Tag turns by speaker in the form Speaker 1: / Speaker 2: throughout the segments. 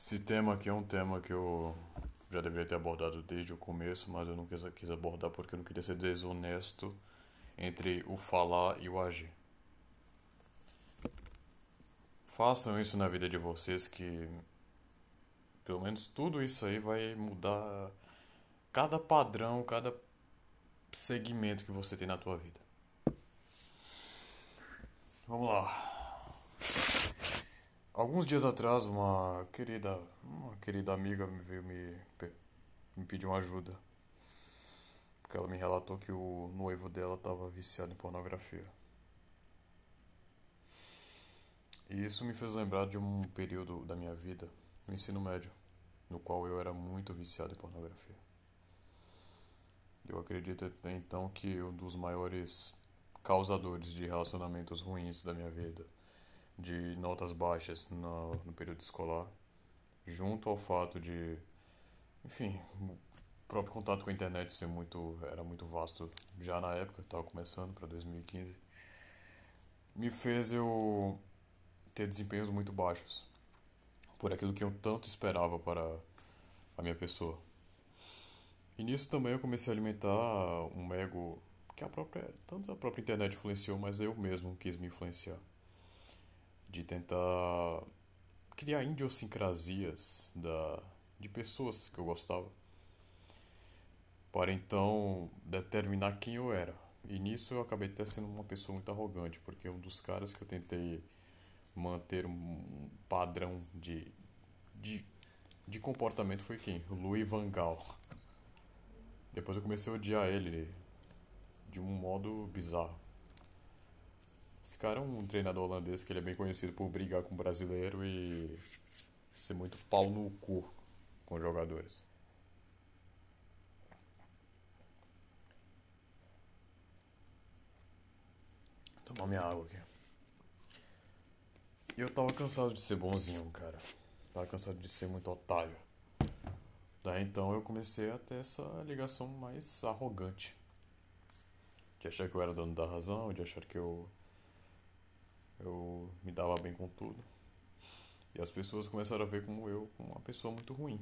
Speaker 1: Esse tema aqui é um tema que eu já deveria ter abordado desde o começo, mas eu não quis, quis abordar porque eu não queria ser desonesto entre o falar e o agir. Façam isso na vida de vocês que pelo menos tudo isso aí vai mudar cada padrão, cada segmento que você tem na tua vida. Vamos lá. Alguns dias atrás, uma querida, uma querida amiga veio me, me pedir uma ajuda. Porque ela me relatou que o noivo dela estava viciado em pornografia. E isso me fez lembrar de um período da minha vida, no ensino médio, no qual eu era muito viciado em pornografia. Eu acredito então que um dos maiores causadores de relacionamentos ruins da minha vida, de notas baixas no, no período escolar, junto ao fato de, enfim, o próprio contato com a internet ser muito era muito vasto já na época, estava começando para 2015, me fez eu ter desempenhos muito baixos por aquilo que eu tanto esperava para a minha pessoa. E nisso também eu comecei a alimentar um ego que a própria, tanto a própria internet influenciou, mas eu mesmo quis me influenciar. De tentar criar idiosincrasias da, de pessoas que eu gostava. Para então determinar quem eu era. E nisso eu acabei até sendo uma pessoa muito arrogante, porque um dos caras que eu tentei manter um padrão de, de, de comportamento foi quem? Louis Van Gaal. Depois eu comecei a odiar ele de um modo bizarro. Esse cara é um treinador holandês que ele é bem conhecido por brigar com brasileiro e ser muito pau no cu com os jogadores. Vou tomar minha água aqui. Eu tava cansado de ser bonzinho, cara. Tava cansado de ser muito otário. Daí então eu comecei a ter essa ligação mais arrogante de achar que eu era dono da razão, de achar que eu eu me dava bem com tudo. E as pessoas começaram a ver como eu como uma pessoa muito ruim.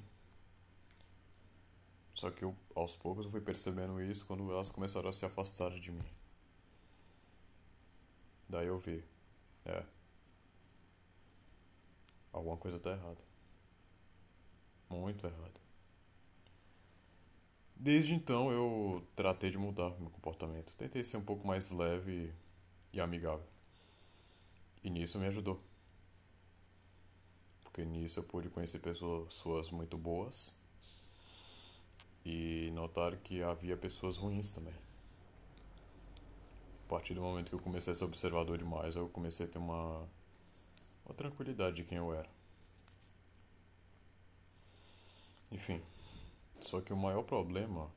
Speaker 1: Só que eu, aos poucos eu fui percebendo isso quando elas começaram a se afastar de mim. Daí eu vi, é, alguma coisa tá errada. Muito errada. Desde então eu tratei de mudar meu comportamento. Tentei ser um pouco mais leve e amigável. E nisso me ajudou. Porque nisso eu pude conhecer pessoas muito boas e notar que havia pessoas ruins também. A partir do momento que eu comecei a ser observador demais, eu comecei a ter uma, uma tranquilidade de quem eu era. Enfim. Só que o maior problema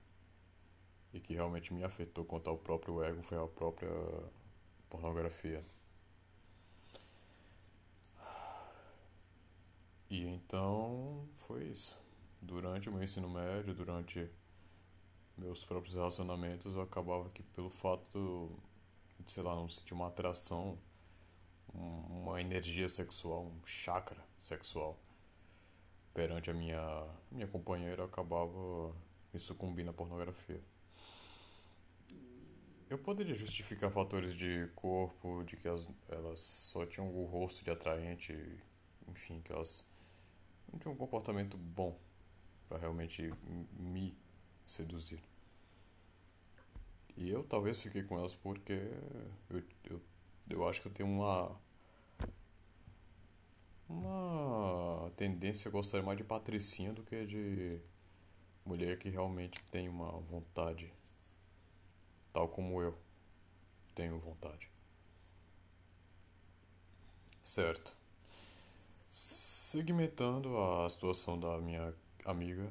Speaker 1: e que realmente me afetou quanto ao próprio ego foi a própria pornografia. E então foi isso. Durante o meu ensino médio, durante meus próprios relacionamentos, eu acabava que pelo fato de, sei lá, não sentir uma atração, uma energia sexual, um chakra sexual perante a minha, minha companheira, eu acabava me sucumbindo à pornografia. Eu poderia justificar fatores de corpo, de que elas, elas só tinham o rosto de atraente, enfim, que elas não tinham um comportamento bom para realmente me seduzir. E eu talvez fiquei com elas porque eu, eu, eu acho que eu tenho uma uma tendência a gostar mais de patricinha do que de mulher que realmente tem uma vontade, tal como eu tenho vontade. Certo. Segmentando a situação da minha amiga,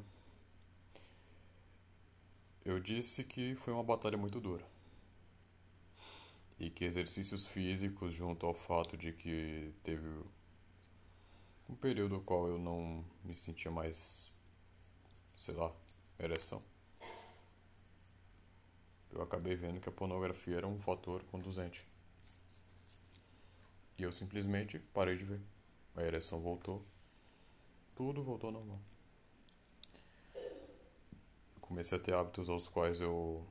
Speaker 1: eu disse que foi uma batalha muito dura. E que exercícios físicos, junto ao fato de que teve um período no qual eu não me sentia mais, sei lá, ereção. Eu acabei vendo que a pornografia era um fator conduzente. E eu simplesmente parei de ver. A ereção voltou. tudo voltou ao normal. Comecei a ter hábitos aos quais eu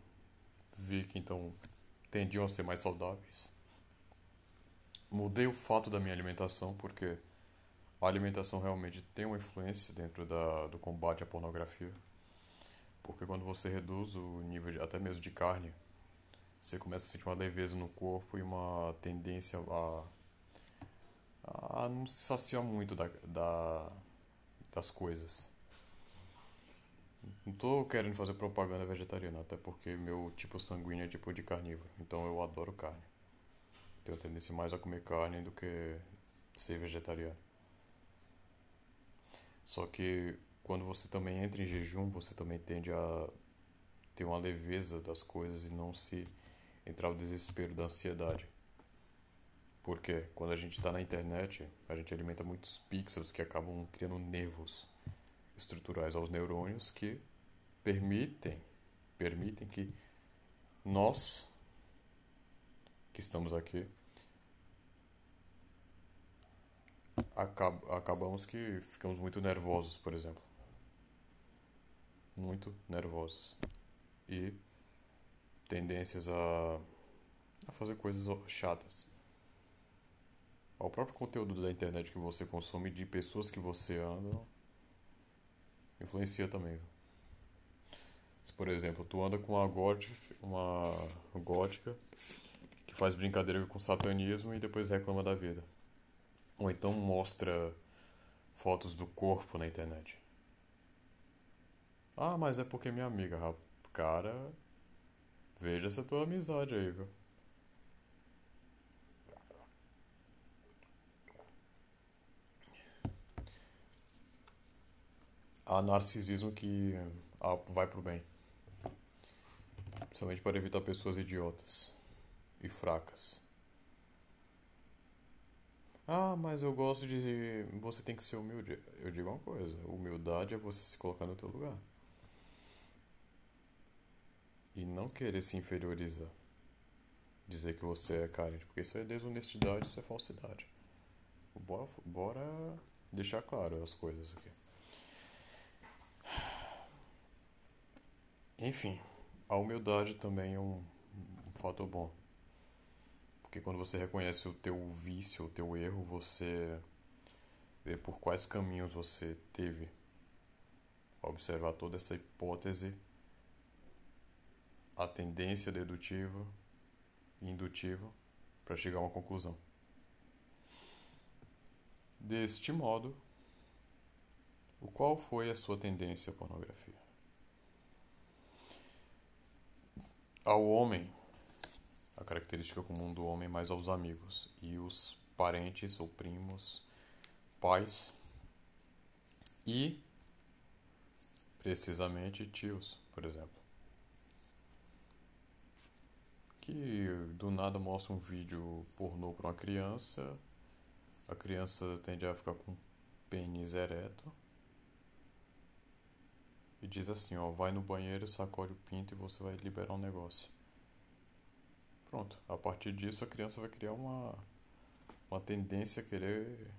Speaker 1: vi que então tendiam a ser mais saudáveis. Mudei o fato da minha alimentação porque a alimentação realmente tem uma influência dentro da, do combate à pornografia. Porque quando você reduz o nível de, até mesmo de carne, você começa a sentir uma leveza no corpo e uma tendência a, a não se saciar muito da, da, das coisas. Não tô querendo fazer propaganda vegetariana, até porque meu tipo sanguíneo é tipo de carnívoro, então eu adoro carne. Tenho tendência mais a comer carne do que ser vegetariano. Só que quando você também entra em jejum, você também tende a ter uma leveza das coisas e não se entrar o desespero da ansiedade. Porque quando a gente está na internet, a gente alimenta muitos pixels que acabam criando nervos estruturais aos neurônios que permitem permitem que nós que estamos aqui acab acabamos que ficamos muito nervosos, por exemplo. Muito nervosos. E tendências a, a fazer coisas chatas. O próprio conteúdo da internet que você consome, de pessoas que você anda, influencia também. Se, por exemplo, tu anda com uma gótica, uma gótica que faz brincadeira com satanismo e depois reclama da vida. Ou então mostra fotos do corpo na internet. Ah, mas é porque minha amiga, cara. Veja essa tua amizade aí, viu? Há narcisismo que ah, vai pro bem. Principalmente para evitar pessoas idiotas e fracas. Ah, mas eu gosto de. Você tem que ser humilde. Eu digo uma coisa: humildade é você se colocar no teu lugar. E não querer se inferiorizar. Dizer que você é carente, porque isso é desonestidade, isso é falsidade. Bora, bora deixar claro as coisas aqui. Enfim, a humildade também é um, fator bom. Porque quando você reconhece o teu vício, o teu erro, você vê por quais caminhos você teve. Observar toda essa hipótese, a tendência dedutiva e indutiva para chegar a uma conclusão. Deste modo, o qual foi a sua tendência à pornografia? Ao homem, a característica comum do homem mais aos amigos e os parentes ou primos, pais e precisamente tios, por exemplo. Que do nada mostra um vídeo pornô para uma criança, a criança tende a ficar com pênis ereto e diz assim, ó, vai no banheiro, sacode o pinto e você vai liberar um negócio. Pronto, a partir disso a criança vai criar uma, uma tendência a querer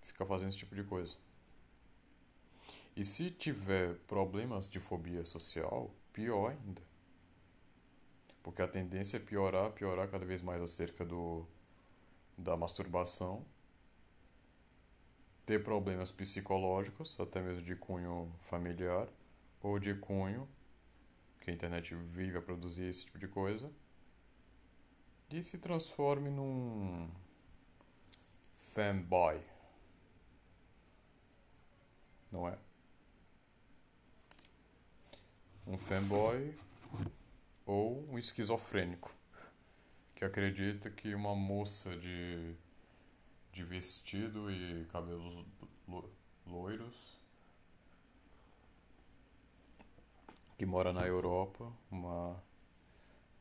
Speaker 1: ficar fazendo esse tipo de coisa. E se tiver problemas de fobia social, pior ainda. Porque a tendência é piorar, piorar cada vez mais acerca do da masturbação ter problemas psicológicos, até mesmo de cunho familiar, ou de cunho que a internet vive a produzir esse tipo de coisa, e se transforme num fanboy. Não é? Um fanboy ou um esquizofrênico que acredita que uma moça de de vestido e cabelos loiros que mora na Europa, uma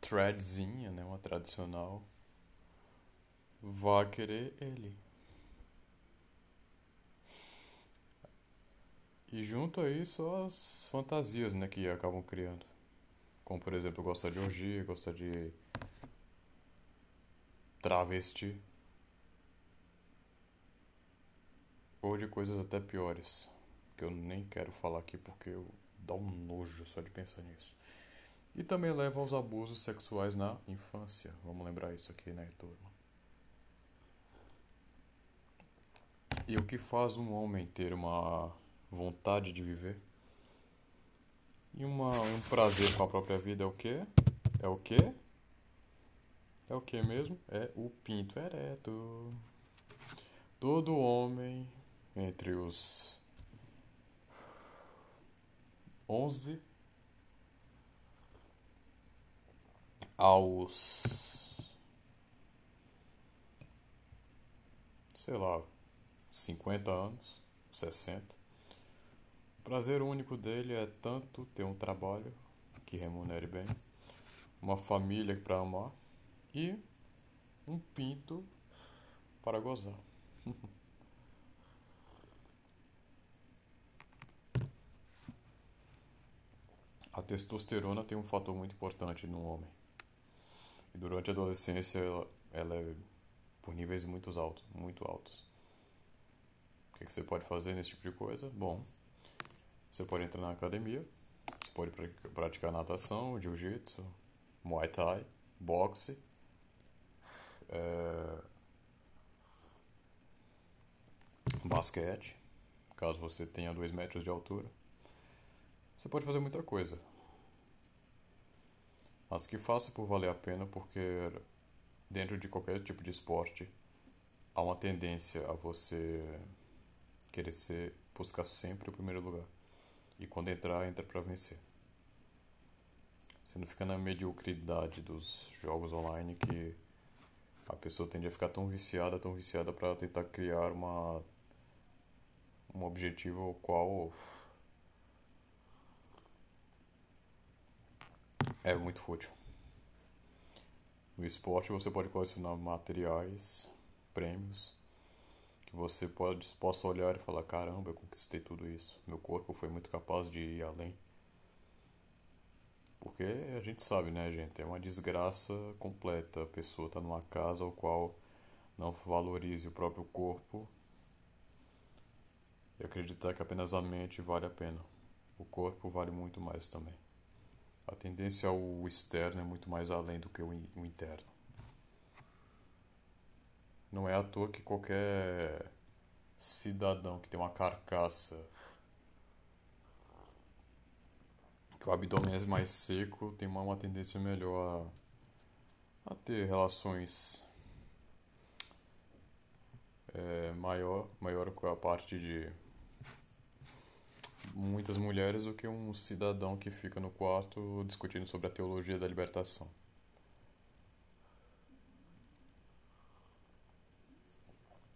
Speaker 1: threadzinha, né, uma tradicional, vá querer ele. E junto a isso as fantasias, né, que acabam criando. Como por exemplo, gostar de orgia, gostar de travesti. Ou de coisas até piores, que eu nem quero falar aqui porque eu dá um nojo só de pensar nisso. E também leva aos abusos sexuais na infância. Vamos lembrar isso aqui, né, turma? E o que faz um homem ter uma vontade de viver? E uma, um prazer com a própria vida é o quê? É o quê? É o que mesmo? É o pinto ereto. Todo homem entre os 11 aos sei lá, 50 anos, 60. O prazer único dele é tanto ter um trabalho que remunere bem, uma família para amar e um pinto para gozar. A testosterona tem um fator muito importante no homem. E durante a adolescência ela, ela é por níveis muito altos, muito altos. O que, que você pode fazer nesse tipo de coisa? Bom, você pode entrar na academia, você pode praticar natação, jiu-jitsu, muay thai, boxe, é... basquete, caso você tenha 2 metros de altura. Você pode fazer muita coisa. Mas que faça por valer a pena, porque dentro de qualquer tipo de esporte há uma tendência a você querer ser, buscar sempre o primeiro lugar. E quando entrar, entra para vencer. Você não fica na mediocridade dos jogos online que a pessoa tende a ficar tão viciada, tão viciada para tentar criar uma um objetivo ao qual é muito fútil. No esporte você pode colecionar materiais, prêmios, que você pode, possa olhar e falar, caramba, eu conquistei tudo isso. Meu corpo foi muito capaz de ir além. Porque a gente sabe, né, gente? É uma desgraça completa. A pessoa está numa casa ao qual não valorize o próprio corpo e acreditar que apenas a mente vale a pena. O corpo vale muito mais também. A tendência ao externo é muito mais além do que o interno. Não é à toa que qualquer cidadão que tem uma carcaça que o abdômen é mais seco tem uma, uma tendência melhor a, a ter relações é, maior, maior com a parte de muitas mulheres do que um cidadão que fica no quarto discutindo sobre a teologia da libertação.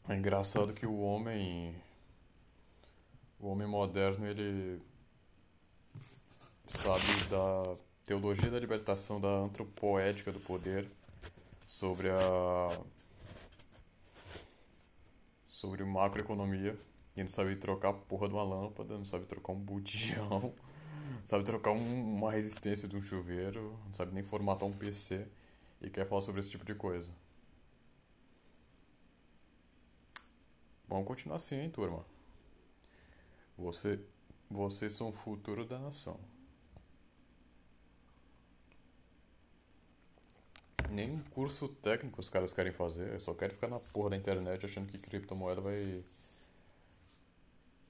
Speaker 1: É engraçado que o homem o homem moderno ele sabe da teologia da libertação da antropoética do poder sobre a sobre macroeconomia e não sabe trocar a porra de uma lâmpada, não sabe trocar um botijão, não sabe trocar um, uma resistência de um chuveiro, não sabe nem formatar um PC e quer falar sobre esse tipo de coisa. Vamos continuar assim, hein, turma? Você, vocês são o futuro da nação. Nem curso técnico os caras querem fazer, só querem ficar na porra da internet achando que criptomoeda vai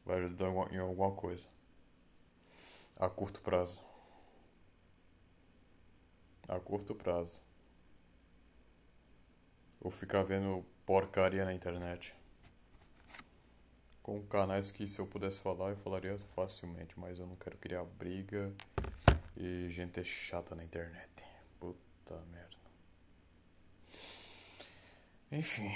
Speaker 1: vai ajudar em alguma coisa a curto prazo. A curto prazo. Ou ficar vendo porcaria na internet. Com canais que se eu pudesse falar, eu falaria facilmente, mas eu não quero criar briga e gente chata na internet. Puta merda. Enfim.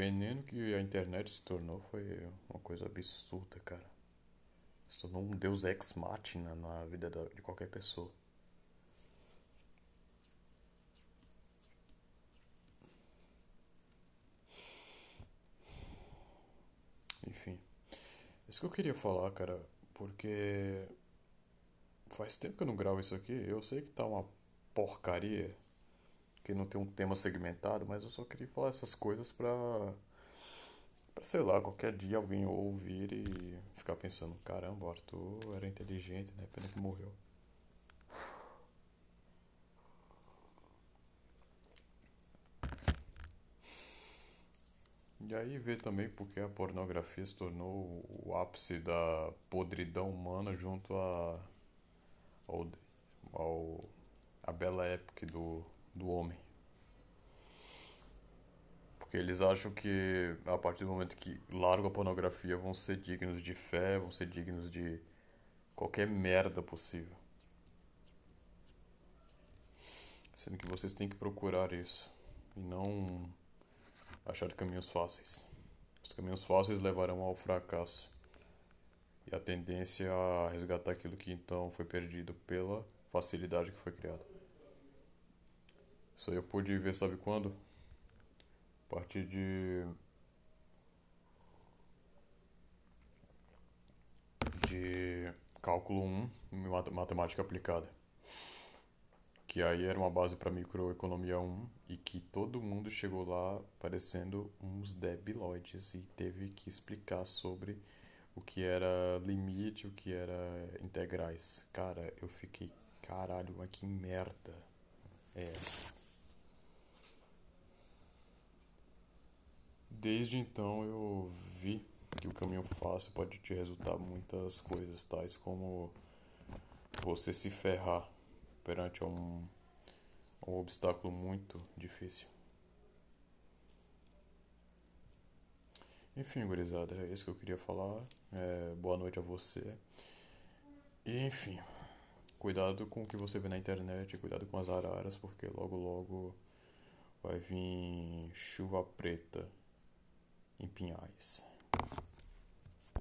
Speaker 1: Veneno que a internet se tornou foi uma coisa absurda, cara. Se tornou um deus ex machina na vida de qualquer pessoa. Enfim. Isso que eu queria falar, cara, porque faz tempo que eu não gravo isso aqui. Eu sei que tá uma porcaria que não tem um tema segmentado, mas eu só queria falar essas coisas pra, pra sei lá, qualquer dia alguém ouvir e ficar pensando: caramba, o Arthur era inteligente, né? Pena que morreu. E aí ver também porque a pornografia se tornou o ápice da podridão humana junto a, ao, ao a bela época do, do homem. Porque eles acham que a partir do momento que largam a pornografia vão ser dignos de fé, vão ser dignos de qualquer merda possível. Sendo que vocês têm que procurar isso e não achar caminhos fáceis. Os caminhos fáceis levarão ao fracasso e a tendência a resgatar aquilo que então foi perdido pela facilidade que foi criada. Isso aí eu pude ver, sabe quando? A partir de. de cálculo 1 matemática aplicada que aí era uma base para microeconomia 1 e que todo mundo chegou lá parecendo uns debiloides e teve que explicar sobre o que era limite, o que era integrais. Cara, eu fiquei, caralho, mas que merda é essa? Desde então eu vi que o caminho fácil pode te resultar muitas coisas, tais como você se ferrar perante um, um obstáculo muito difícil. Enfim, gurizada, é isso que eu queria falar. É, boa noite a você. E enfim, cuidado com o que você vê na internet, cuidado com as araras, porque logo logo vai vir chuva preta em Pinhais.